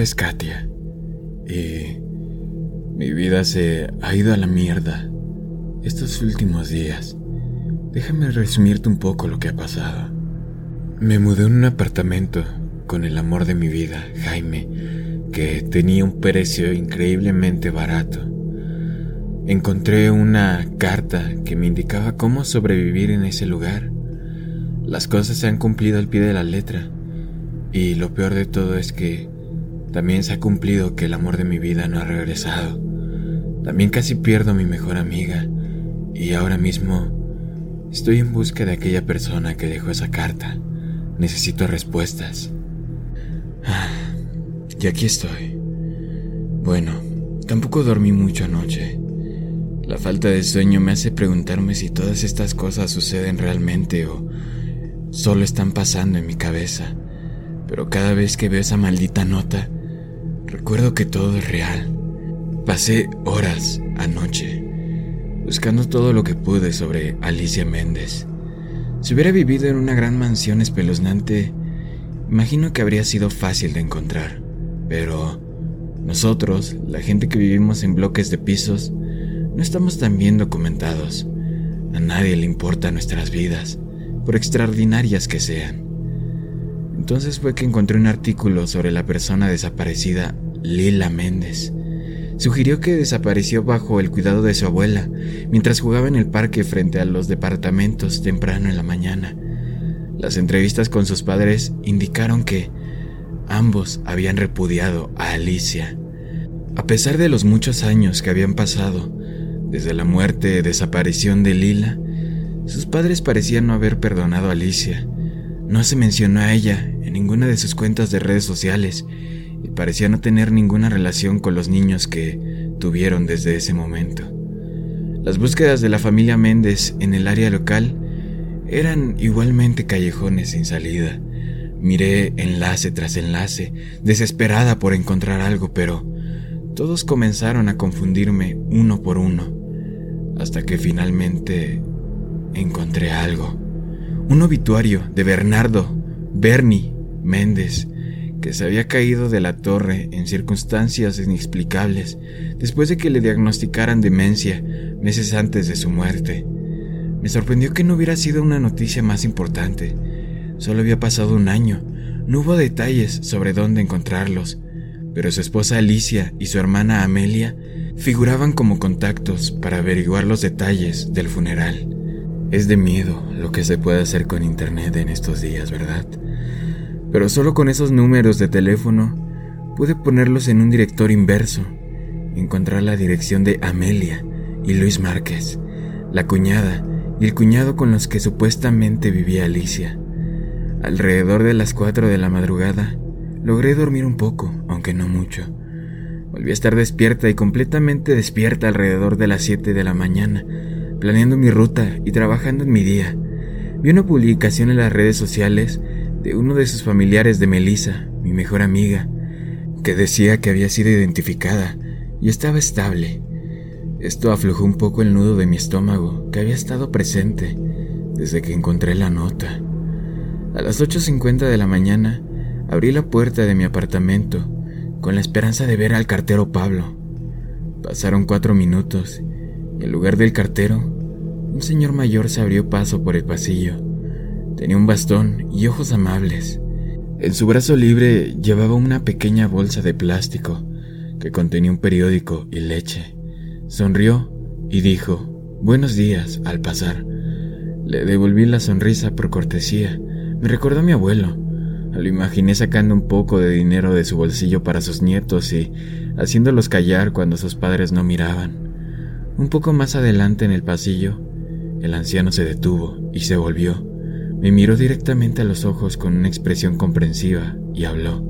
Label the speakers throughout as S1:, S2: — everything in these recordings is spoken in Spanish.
S1: es Katia y mi vida se ha ido a la mierda estos últimos días. Déjame resumirte un poco lo que ha pasado. Me mudé en un apartamento con el amor de mi vida, Jaime, que tenía un precio increíblemente barato. Encontré una carta que me indicaba cómo sobrevivir en ese lugar. Las cosas se han cumplido al pie de la letra. Y lo peor de todo es que también se ha cumplido que el amor de mi vida no ha regresado. También casi pierdo a mi mejor amiga y ahora mismo estoy en busca de aquella persona que dejó esa carta. Necesito respuestas. Ah, y aquí estoy. Bueno, tampoco dormí mucho anoche. La falta de sueño me hace preguntarme si todas estas cosas suceden realmente o solo están pasando en mi cabeza. Pero cada vez que veo esa maldita nota, recuerdo que todo es real. Pasé horas anoche buscando todo lo que pude sobre Alicia Méndez. Si hubiera vivido en una gran mansión espeluznante, imagino que habría sido fácil de encontrar. Pero nosotros, la gente que vivimos en bloques de pisos, no estamos tan bien documentados. A nadie le importan nuestras vidas, por extraordinarias que sean. Entonces fue que encontré un artículo sobre la persona desaparecida Lila Méndez. Sugirió que desapareció bajo el cuidado de su abuela mientras jugaba en el parque frente a los departamentos temprano en la mañana. Las entrevistas con sus padres indicaron que ambos habían repudiado a Alicia. A pesar de los muchos años que habían pasado desde la muerte y desaparición de Lila, sus padres parecían no haber perdonado a Alicia. No se mencionó a ella en ninguna de sus cuentas de redes sociales y parecía no tener ninguna relación con los niños que tuvieron desde ese momento. Las búsquedas de la familia Méndez en el área local eran igualmente callejones sin salida. Miré enlace tras enlace, desesperada por encontrar algo, pero todos comenzaron a confundirme uno por uno, hasta que finalmente encontré algo. Un obituario de Bernardo, Bernie Méndez, que se había caído de la torre en circunstancias inexplicables después de que le diagnosticaran demencia meses antes de su muerte. Me sorprendió que no hubiera sido una noticia más importante. Solo había pasado un año, no hubo detalles sobre dónde encontrarlos, pero su esposa Alicia y su hermana Amelia figuraban como contactos para averiguar los detalles del funeral. Es de miedo lo que se puede hacer con Internet en estos días, ¿verdad? Pero solo con esos números de teléfono pude ponerlos en un director inverso, encontrar la dirección de Amelia y Luis Márquez, la cuñada y el cuñado con los que supuestamente vivía Alicia. Alrededor de las 4 de la madrugada, logré dormir un poco, aunque no mucho. Volví a estar despierta y completamente despierta alrededor de las 7 de la mañana, planeando mi ruta y trabajando en mi día. Vi una publicación en las redes sociales de uno de sus familiares de Melissa, mi mejor amiga, que decía que había sido identificada y estaba estable. Esto aflojó un poco el nudo de mi estómago, que había estado presente desde que encontré la nota. A las 8.50 de la mañana, abrí la puerta de mi apartamento con la esperanza de ver al cartero Pablo. Pasaron cuatro minutos y en lugar del cartero, un señor mayor se abrió paso por el pasillo. Tenía un bastón y ojos amables. En su brazo libre llevaba una pequeña bolsa de plástico que contenía un periódico y leche. Sonrió y dijo, Buenos días, al pasar. Le devolví la sonrisa por cortesía. Me recordó a mi abuelo. Lo imaginé sacando un poco de dinero de su bolsillo para sus nietos y haciéndolos callar cuando sus padres no miraban. Un poco más adelante en el pasillo, el anciano se detuvo y se volvió. Me miró directamente a los ojos con una expresión comprensiva y habló.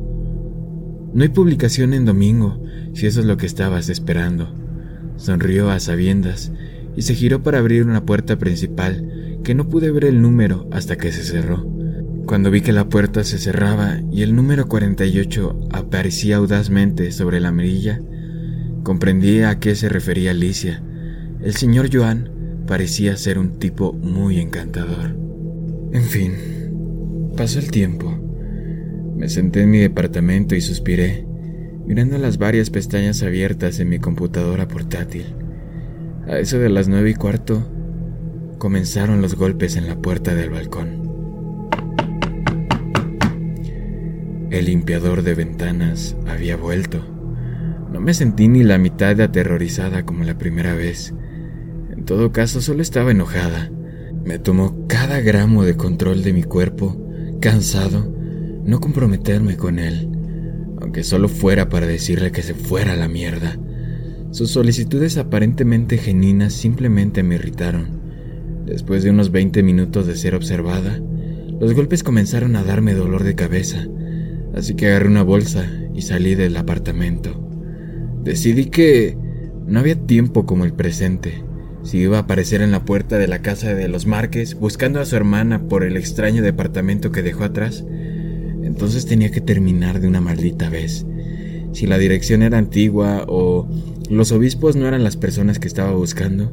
S1: No hay publicación en domingo, si eso es lo que estabas esperando. Sonrió a sabiendas y se giró para abrir una puerta principal que no pude ver el número hasta que se cerró. Cuando vi que la puerta se cerraba y el número 48 aparecía audazmente sobre la mirilla, comprendí a qué se refería Alicia. El señor Joan parecía ser un tipo muy encantador. En fin, pasó el tiempo. Me senté en mi departamento y suspiré, mirando las varias pestañas abiertas en mi computadora portátil. A eso de las nueve y cuarto, comenzaron los golpes en la puerta del balcón. El limpiador de ventanas había vuelto. No me sentí ni la mitad de aterrorizada como la primera vez. En todo caso, solo estaba enojada. Me tomó cada gramo de control de mi cuerpo, cansado, no comprometerme con él, aunque solo fuera para decirle que se fuera a la mierda. Sus solicitudes aparentemente genuinas simplemente me irritaron. Después de unos 20 minutos de ser observada, los golpes comenzaron a darme dolor de cabeza así que agarré una bolsa y salí del apartamento. Decidí que no había tiempo como el presente. Si iba a aparecer en la puerta de la casa de los Márquez buscando a su hermana por el extraño departamento que dejó atrás, entonces tenía que terminar de una maldita vez. Si la dirección era antigua o los obispos no eran las personas que estaba buscando,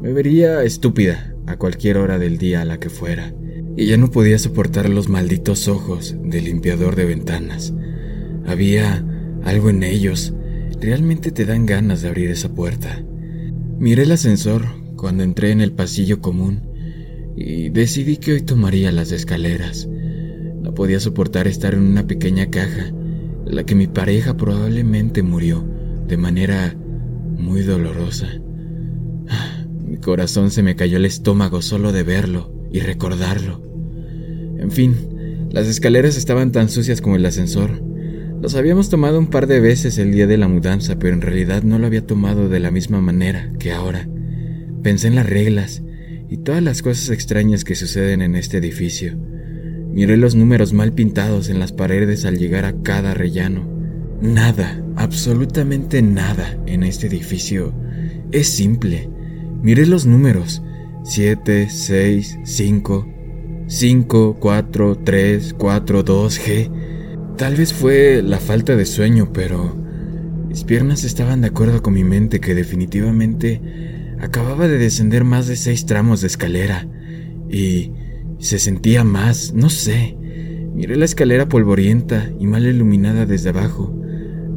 S1: me vería estúpida a cualquier hora del día a la que fuera y ya no podía soportar los malditos ojos del limpiador de ventanas. Había algo en ellos. Realmente te dan ganas de abrir esa puerta. Miré el ascensor cuando entré en el pasillo común y decidí que hoy tomaría las escaleras. No podía soportar estar en una pequeña caja en la que mi pareja probablemente murió de manera muy dolorosa. Mi corazón se me cayó el estómago solo de verlo y recordarlo. En fin, las escaleras estaban tan sucias como el ascensor. Los habíamos tomado un par de veces el día de la mudanza, pero en realidad no lo había tomado de la misma manera que ahora. Pensé en las reglas y todas las cosas extrañas que suceden en este edificio. Miré los números mal pintados en las paredes al llegar a cada rellano. Nada, absolutamente nada en este edificio es simple. Miré los números 7, 6, 5, 5, 4, 3, 4, 2, G. Tal vez fue la falta de sueño, pero mis piernas estaban de acuerdo con mi mente que definitivamente acababa de descender más de seis tramos de escalera y se sentía más, no sé. Miré la escalera polvorienta y mal iluminada desde abajo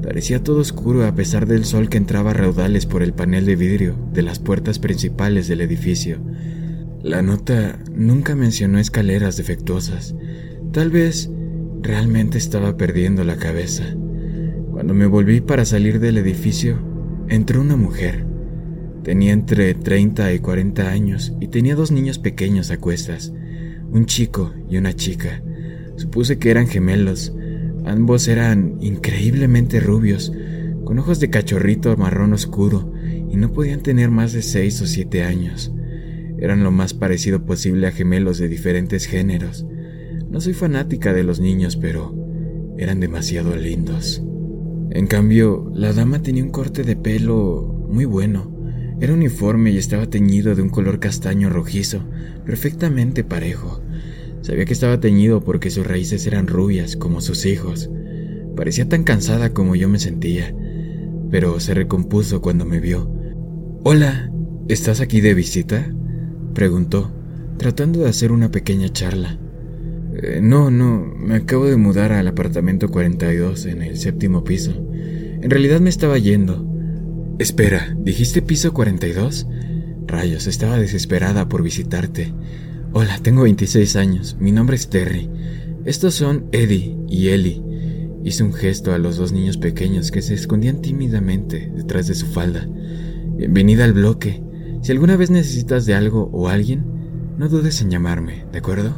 S1: Parecía todo oscuro a pesar del sol que entraba a raudales por el panel de vidrio de las puertas principales del edificio. La nota nunca mencionó escaleras defectuosas. Tal vez realmente estaba perdiendo la cabeza. Cuando me volví para salir del edificio, entró una mujer. Tenía entre 30 y 40 años y tenía dos niños pequeños a cuestas, un chico y una chica. Supuse que eran gemelos, Ambos eran increíblemente rubios, con ojos de cachorrito marrón oscuro, y no podían tener más de seis o siete años. Eran lo más parecido posible a gemelos de diferentes géneros. No soy fanática de los niños, pero eran demasiado lindos. En cambio, la dama tenía un corte de pelo muy bueno. Era uniforme y estaba teñido de un color castaño rojizo, perfectamente parejo. Sabía que estaba teñido porque sus raíces eran rubias como sus hijos. Parecía tan cansada como yo me sentía, pero se recompuso cuando me vio. Hola, ¿estás aquí de visita? preguntó, tratando de hacer una pequeña charla. Eh, no, no, me acabo de mudar al apartamento 42 en el séptimo piso. En realidad me estaba yendo. Espera, ¿dijiste piso 42? Rayos, estaba desesperada por visitarte. Hola, tengo 26 años. Mi nombre es Terry. Estos son Eddie y Ellie. Hice un gesto a los dos niños pequeños que se escondían tímidamente detrás de su falda. Bienvenida al bloque. Si alguna vez necesitas de algo o alguien, no dudes en llamarme, ¿de acuerdo?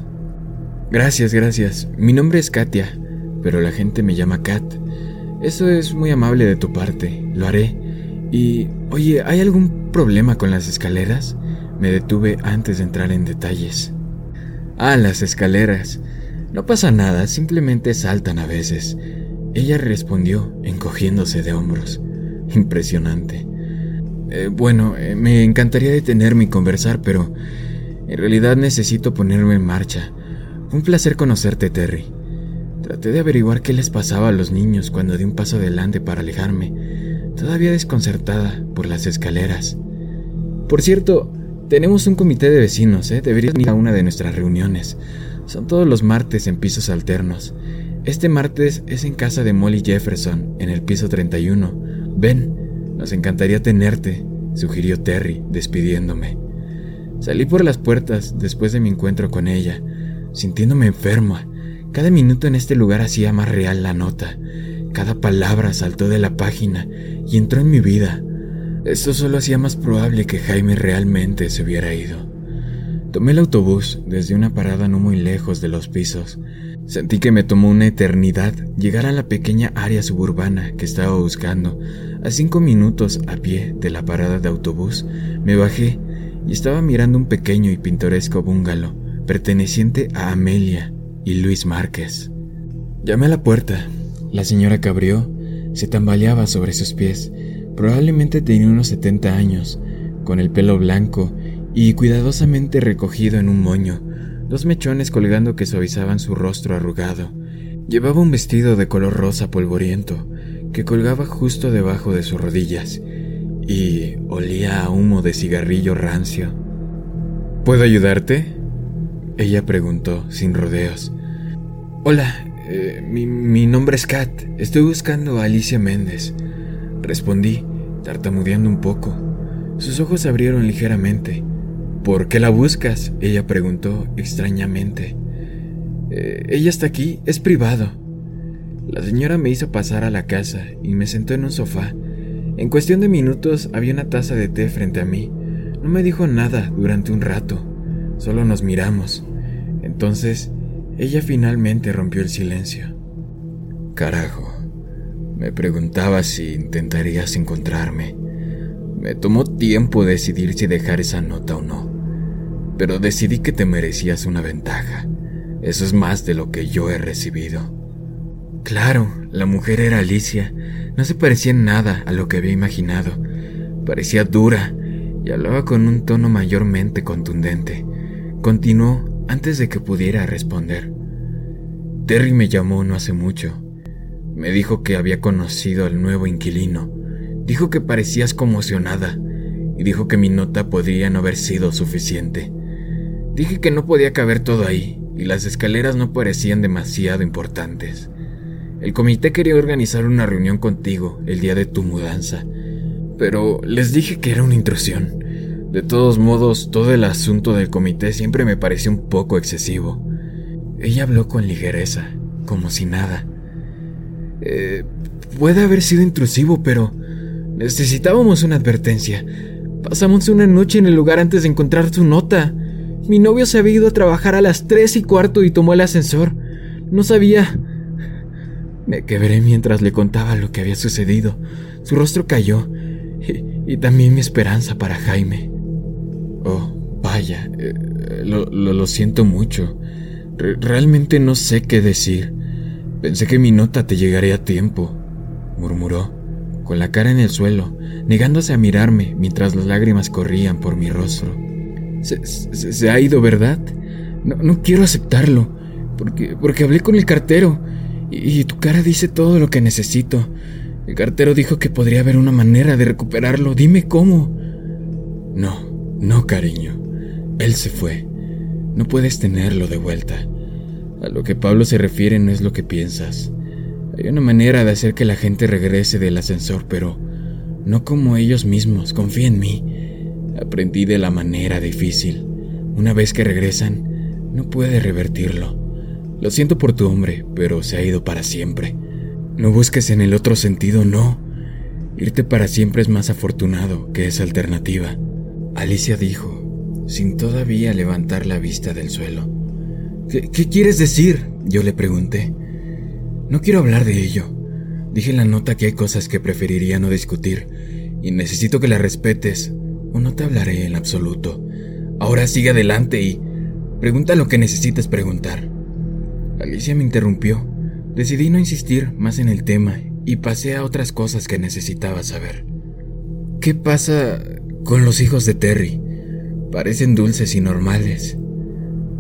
S1: Gracias, gracias. Mi nombre es Katia, pero la gente me llama Kat. Eso es muy amable de tu parte, lo haré. Y, oye, ¿hay algún problema con las escaleras? Me detuve antes de entrar en detalles. Ah, las escaleras. No pasa nada, simplemente saltan a veces. Ella respondió, encogiéndose de hombros. Impresionante. Eh, bueno, eh, me encantaría detenerme y conversar, pero en realidad necesito ponerme en marcha. Un placer conocerte, Terry. Traté de averiguar qué les pasaba a los niños cuando di un paso adelante para alejarme, todavía desconcertada por las escaleras. Por cierto, tenemos un comité de vecinos, ¿eh? Deberías ir a una de nuestras reuniones. Son todos los martes en pisos alternos. Este martes es en casa de Molly Jefferson, en el piso 31. Ven, nos encantaría tenerte, sugirió Terry, despidiéndome. Salí por las puertas después de mi encuentro con ella, sintiéndome enferma. Cada minuto en este lugar hacía más real la nota. Cada palabra saltó de la página y entró en mi vida. Esto solo hacía más probable que Jaime realmente se hubiera ido. Tomé el autobús desde una parada no muy lejos de los pisos. Sentí que me tomó una eternidad llegar a la pequeña área suburbana que estaba buscando. A cinco minutos a pie de la parada de autobús, me bajé y estaba mirando un pequeño y pintoresco bungalow perteneciente a Amelia y Luis Márquez. Llamé a la puerta. La señora que abrió se tambaleaba sobre sus pies Probablemente tenía unos 70 años, con el pelo blanco y cuidadosamente recogido en un moño, dos mechones colgando que suavizaban su rostro arrugado. Llevaba un vestido de color rosa polvoriento que colgaba justo debajo de sus rodillas y olía a humo de cigarrillo rancio. ¿Puedo ayudarte? Ella preguntó, sin rodeos. Hola, eh, mi, mi nombre es Kat. Estoy buscando a Alicia Méndez. Respondí, tartamudeando un poco. Sus ojos se abrieron ligeramente. ¿Por qué la buscas? Ella preguntó extrañamente. Eh, ella está aquí, es privado. La señora me hizo pasar a la casa y me sentó en un sofá. En cuestión de minutos había una taza de té frente a mí. No me dijo nada durante un rato, solo nos miramos. Entonces, ella finalmente rompió el silencio. Carajo. Me preguntaba si intentarías encontrarme. Me tomó tiempo decidir si dejar esa nota o no, pero decidí que te merecías una ventaja. Eso es más de lo que yo he recibido. Claro, la mujer era Alicia. No se parecía en nada a lo que había imaginado. Parecía dura y hablaba con un tono mayormente contundente. Continuó antes de que pudiera responder. Terry me llamó no hace mucho. Me dijo que había conocido al nuevo inquilino. Dijo que parecías conmocionada y dijo que mi nota podría no haber sido suficiente. Dije que no podía caber todo ahí y las escaleras no parecían demasiado importantes. El comité quería organizar una reunión contigo el día de tu mudanza, pero les dije que era una intrusión. De todos modos, todo el asunto del comité siempre me pareció un poco excesivo. Ella habló con ligereza, como si nada. Eh, puede haber sido intrusivo, pero necesitábamos una advertencia. Pasamos una noche en el lugar antes de encontrar su nota. Mi novio se había ido a trabajar a las tres y cuarto y tomó el ascensor. No sabía. Me quebré mientras le contaba lo que había sucedido. Su rostro cayó. Y, también mi esperanza para Jaime. Oh, vaya. Eh, lo, lo, siento mucho. realmente no sé qué decir. Pensé que mi nota te llegaría a tiempo, murmuró, con la cara en el suelo, negándose a mirarme mientras las lágrimas corrían por mi rostro. Se, ha ido, ¿verdad? No, quiero aceptarlo, porque, porque hablé con el cartero y tu cara dice todo lo que necesito. El cartero dijo que podría haber una manera de recuperarlo. Dime cómo. No, no, cariño. Él se fue. No puedes tenerlo de vuelta. A lo que Pablo se refiere no es lo que piensas. Hay una manera de hacer que la gente regrese del ascensor, pero no como ellos mismos. Confía en mí. Aprendí de la manera difícil. Una vez que regresan, no puede revertirlo. Lo siento por tu hombre, pero se ha ido para siempre. No busques en el otro sentido, no. Irte para siempre es más afortunado que esa alternativa. Alicia dijo, sin todavía levantar la vista del suelo. ¿Qué, quieres decir? Yo le pregunté. No quiero hablar de ello. Dije en la nota que hay cosas que preferiría no discutir y necesito que la respetes. o no te hablaré en absoluto. Ahora sigue adelante y pregunta lo que necesites preguntar. Alicia me interrumpió. Decidí no insistir más en el tema y pasé a otras cosas que necesitaba saber. ¿Qué pasa con los hijos de Terry? Parecen dulces y normales.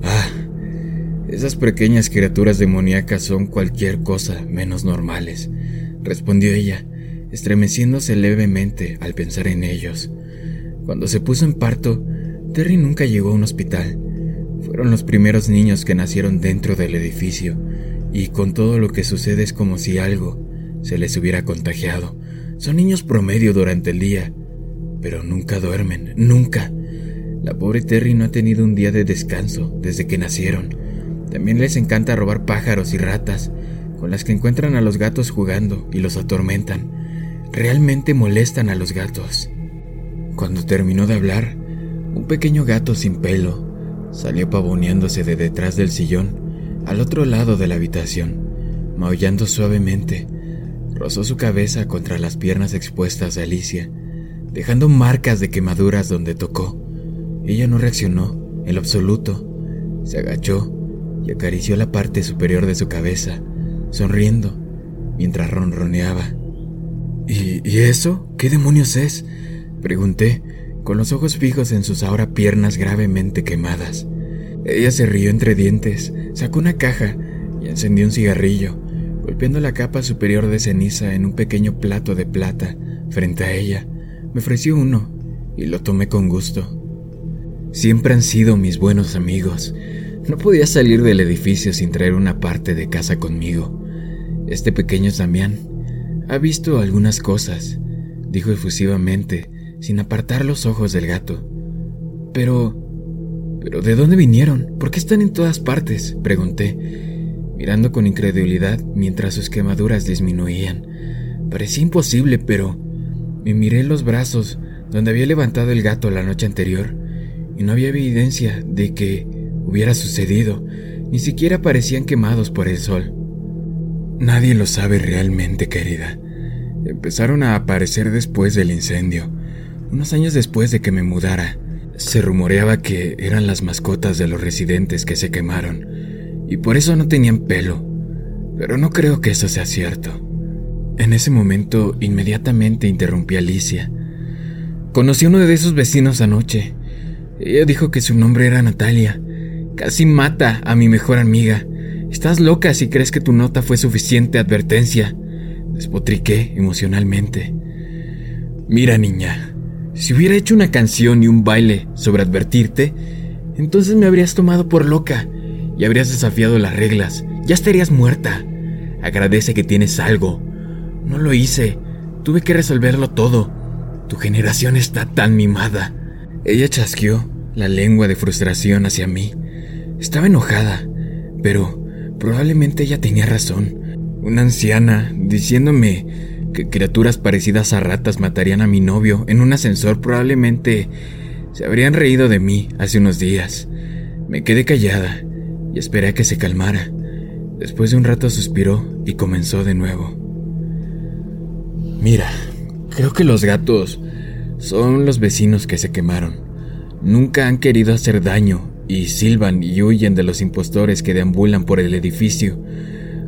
S1: Ah, esas pequeñas criaturas demoníacas son cualquier cosa menos normales, respondió ella, estremeciéndose levemente al pensar en ellos. Cuando se puso en parto, Terry nunca llegó a un hospital. Fueron los primeros niños que nacieron dentro del edificio, y con todo lo que sucede es como si algo se les hubiera contagiado. Son niños promedio durante el día, pero nunca duermen, nunca. La pobre Terry no ha tenido un día de descanso desde que nacieron. También les encanta robar pájaros y ratas, con las que encuentran a los gatos jugando y los atormentan. Realmente molestan a los gatos. Cuando terminó de hablar, un pequeño gato sin pelo salió pavoneándose de detrás del sillón al otro lado de la habitación, maullando suavemente. Rozó su cabeza contra las piernas expuestas de Alicia, dejando marcas de quemaduras donde tocó. Ella no reaccionó en lo absoluto. Se agachó y acarició la parte superior de su cabeza, sonriendo, mientras ronroneaba. ¿Y, ¿Y, eso? ¿Qué demonios es? Pregunté, con los ojos fijos en sus ahora piernas gravemente quemadas. Ella se rió entre dientes, sacó una caja y encendió un cigarrillo, golpeando la capa superior de ceniza en un pequeño plato de plata frente a ella. Me ofreció uno y lo tomé con gusto. Siempre han sido mis buenos amigos. No podía salir del edificio sin traer una parte de casa conmigo. Este pequeño Damián ha visto algunas cosas, dijo efusivamente, sin apartar los ojos del gato. Pero... ¿Pero de dónde vinieron? ¿Por qué están en todas partes? pregunté, mirando con incredulidad mientras sus quemaduras disminuían. Parecía imposible, pero me miré los brazos donde había levantado el gato la noche anterior y no había evidencia de que hubiera sucedido, ni siquiera parecían quemados por el sol. Nadie lo sabe realmente, querida. Empezaron a aparecer después del incendio, unos años después de que me mudara. Se rumoreaba que eran las mascotas de los residentes que se quemaron, y por eso no tenían pelo, pero no creo que eso sea cierto. En ese momento, inmediatamente interrumpí a Alicia. Conocí a uno de esos vecinos anoche. Ella dijo que su nombre era Natalia. Casi mata a mi mejor amiga. Estás loca si crees que tu nota fue suficiente advertencia. Despotriqué emocionalmente. Mira, niña, si hubiera hecho una canción y un baile sobre advertirte, entonces me habrías tomado por loca y habrías desafiado las reglas. Ya estarías muerta. Agradece que tienes algo. No lo hice. Tuve que resolverlo todo. Tu generación está tan mimada. Ella chasqueó la lengua de frustración hacia mí. Estaba enojada, pero probablemente ella tenía razón. Una anciana diciéndome que criaturas parecidas a ratas matarían a mi novio en un ascensor probablemente se habrían reído de mí hace unos días. Me quedé callada y esperé a que se calmara. Después de un rato suspiró y comenzó de nuevo. Mira, creo que los gatos son los vecinos que se quemaron. Nunca han querido hacer daño y silban y huyen de los impostores que deambulan por el edificio.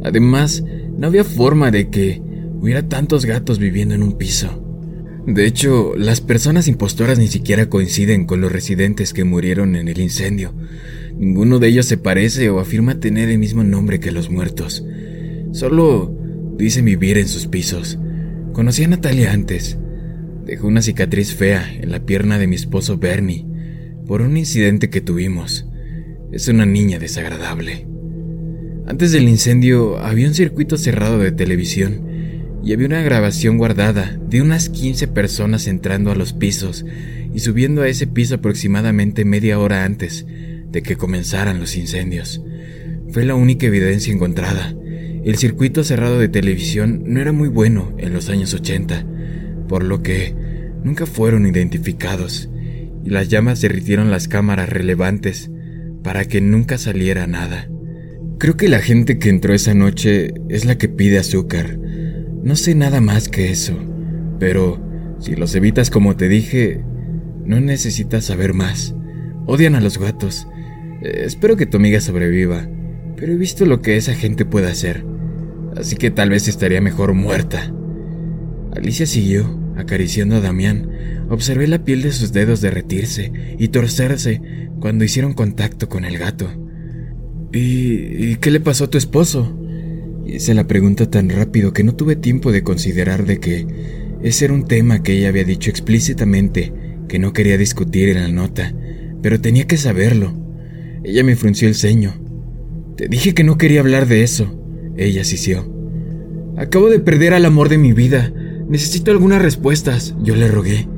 S1: Además, no había forma de que hubiera tantos gatos viviendo en un piso. De hecho, las personas impostoras ni siquiera coinciden con los residentes que murieron en el incendio. Ninguno de ellos se parece o afirma tener el mismo nombre que los muertos. Solo dicen vivir en sus pisos. Conocí a Natalia antes. Dejó una cicatriz fea en la pierna de mi esposo Bernie por un incidente que tuvimos. Es una niña desagradable. Antes del incendio había un circuito cerrado de televisión y había una grabación guardada de unas 15 personas entrando a los pisos y subiendo a ese piso aproximadamente media hora antes de que comenzaran los incendios. Fue la única evidencia encontrada. El circuito cerrado de televisión no era muy bueno en los años 80, por lo que nunca fueron identificados y las llamas derritieron las cámaras relevantes para que nunca saliera nada. Creo que la gente que entró esa noche es la que pide azúcar. No sé nada más que eso, pero si los evitas como te dije, No necesitas saber más. Odian a los gatos. Eh, espero que tu amiga sobreviva, pero he visto lo que esa gente puede hacer, así que tal vez estaría mejor muerta. Alicia siguió, acariciando a Damián. Observé la piel de sus dedos derretirse y torcerse cuando hicieron contacto con el gato. ¿Y, qué le pasó a tu esposo? Hice la pregunta tan rápido que no tuve tiempo de considerar de que ese era un tema que ella había dicho explícitamente que no quería discutir en la nota, pero tenía que saberlo. Ella me frunció el ceño. Te dije que no quería hablar de eso. Ella sisió. Acabo de perder al amor de mi vida. Necesito algunas respuestas, yo le rogué.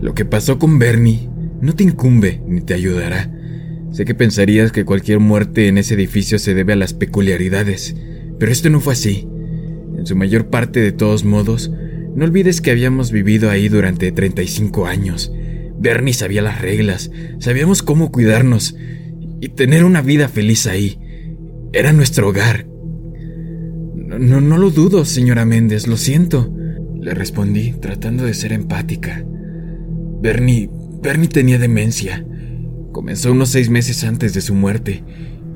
S1: Lo que pasó con Bernie no te incumbe ni te ayudará. Sé que pensarías que cualquier muerte en ese edificio se debe a las peculiaridades, pero esto no fue así. En su mayor parte, de todos modos, no olvides que habíamos vivido ahí durante 35 años. Bernie sabía las reglas, sabíamos cómo cuidarnos y tener una vida feliz ahí. Era nuestro hogar. No, no, lo dudo, señora Méndez, lo siento, le respondí, tratando de ser empática. Bernie, Bernie tenía demencia. Comenzó unos seis meses antes de su muerte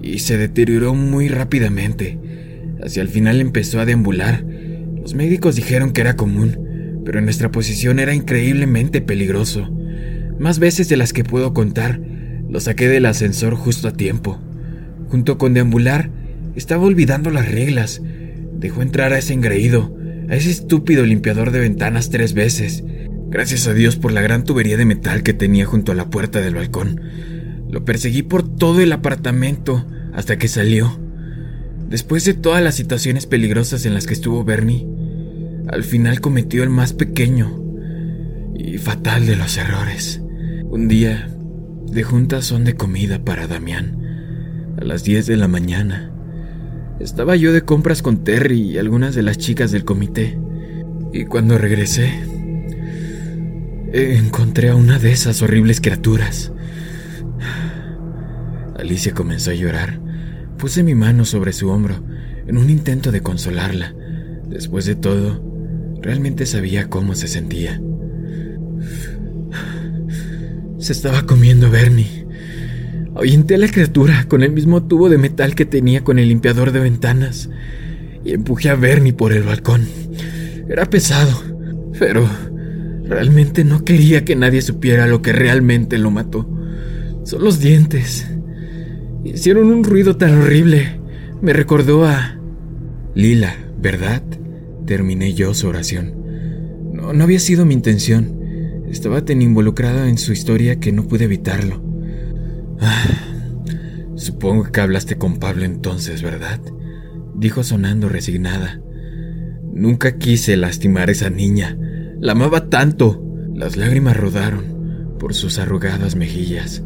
S1: y se deterioró muy rápidamente. Hacia el final empezó a deambular los médicos dijeron que era común, pero en nuestra posición era increíblemente peligroso. Más veces de las que puedo contar, lo saqué del ascensor justo a tiempo. Junto con deambular, estaba olvidando las reglas. Dejó entrar a ese engreído, a ese estúpido limpiador de ventanas tres veces. Gracias a Dios por la gran tubería de metal que tenía junto a la puerta del balcón. Lo perseguí por todo el apartamento hasta que salió. Después de todas las situaciones peligrosas en las que estuvo Bernie, al final cometió el más pequeño y fatal de los errores. Un día dejó un tazón de comida para Damián a las 10 de la mañana. Estaba yo de compras con Terry y algunas de las chicas del comité. Y cuando regresé, encontré a una de esas horribles criaturas. Alicia comenzó a llorar. Puse mi mano sobre su hombro en un intento de consolarla. Después de todo, Realmente sabía cómo se sentía. Se estaba comiendo Bernie. Ahuyenté a la criatura con el mismo tubo de metal que tenía con el limpiador de ventanas y empujé a Bernie por el balcón. Era pesado, pero realmente no quería que nadie supiera lo que realmente lo mató. Son los dientes. Hicieron un ruido tan horrible. Me recordó a... Lila, ¿verdad? Terminé yo su oración. No, no había sido mi intención. Estaba tan involucrada en su historia que no pude evitarlo. Supongo que hablaste con Pablo entonces, ¿verdad? Dijo sonando resignada. Nunca quise lastimar a esa niña. La amaba tanto. Las lágrimas rodaron por sus arrugadas mejillas.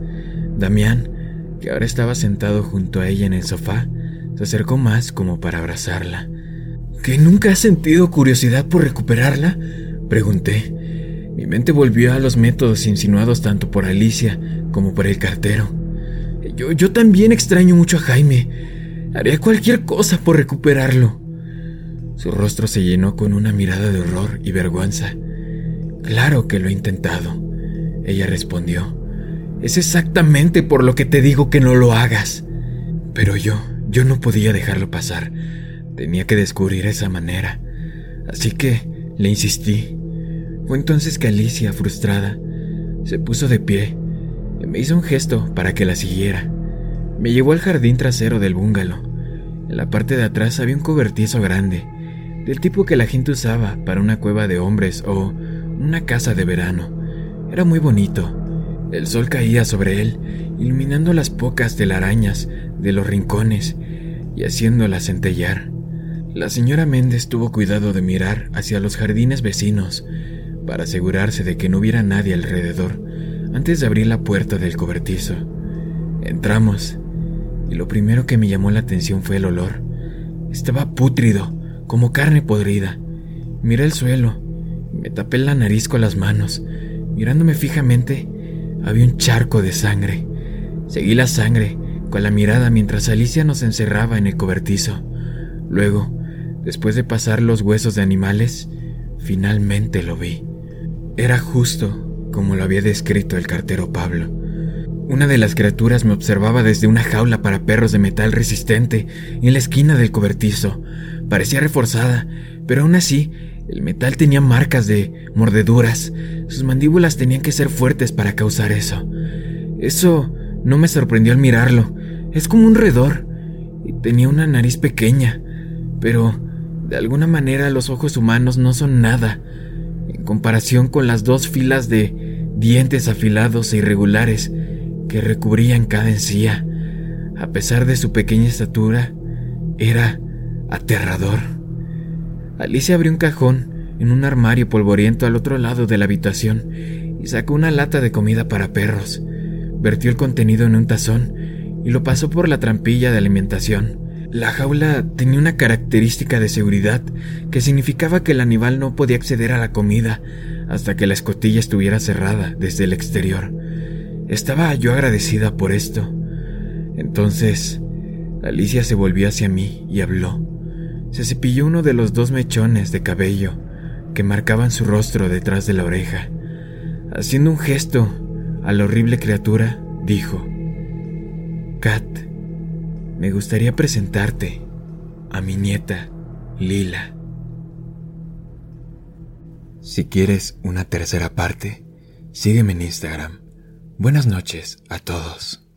S1: Damián, que ahora estaba sentado junto a ella en el sofá, se acercó más como para abrazarla. ¿Que nunca has sentido curiosidad por recuperarla? Pregunté. Mi mente volvió a los métodos insinuados tanto por Alicia como por el cartero. Yo, yo también extraño mucho a Jaime. Haría cualquier cosa por recuperarlo. Su rostro se llenó con una mirada de horror y vergüenza. Claro que lo he intentado, ella respondió. Es exactamente por lo que te digo que no lo hagas. Pero yo, yo no podía dejarlo pasar. Tenía que descubrir esa manera. Así que le insistí. Fue entonces que Alicia, frustrada, se puso de pie me hizo un gesto para que la siguiera. Me llevó al jardín trasero del bungalow. En la parte de atrás había un cobertizo grande, del tipo que la gente usaba para una cueva de hombres o una casa de verano. Era muy bonito. El sol caía sobre él, iluminando las pocas telarañas de los rincones y haciéndolas centellar. La señora Méndez tuvo cuidado de mirar hacia los jardines vecinos para asegurarse de que no hubiera nadie alrededor antes de abrir la puerta del cobertizo. Entramos y lo primero que me llamó la atención fue el olor. Estaba pútrido, como carne podrida. Miré el suelo, me tapé la nariz con las manos. Mirándome fijamente, había un charco de sangre. Seguí la sangre con la mirada mientras Alicia nos encerraba en el cobertizo. Luego, Después de pasar los huesos de animales, finalmente lo vi. Era justo como lo había descrito el cartero Pablo. Una de las criaturas me observaba desde una jaula para perros de metal resistente en la esquina del cobertizo. Parecía reforzada, pero aún así el metal tenía marcas de mordeduras. Sus mandíbulas tenían que ser fuertes para causar eso. Eso no me sorprendió al mirarlo. Es como un redor. Y tenía una nariz pequeña. Pero, de alguna manera, los ojos humanos no son nada. Comparación con las dos filas de dientes afilados e irregulares que recubrían cada encía. A pesar de su pequeña estatura, era aterrador. Alicia abrió un cajón en un armario polvoriento al otro lado de la habitación y sacó una lata de comida para perros. Vertió el contenido en un tazón y lo pasó por la trampilla de alimentación. La jaula tenía una característica de seguridad que significaba que el animal no podía acceder a la comida hasta que la escotilla estuviera cerrada desde el exterior. Estaba yo agradecida por esto. Entonces, Alicia se volvió hacia mí y habló. Se cepilló uno de los dos mechones de cabello que marcaban su rostro detrás de la oreja. Haciendo un gesto a la horrible criatura, dijo, Kat, me gustaría presentarte a mi nieta, Lila. Si quieres una tercera parte, sígueme en Instagram. Buenas noches a todos.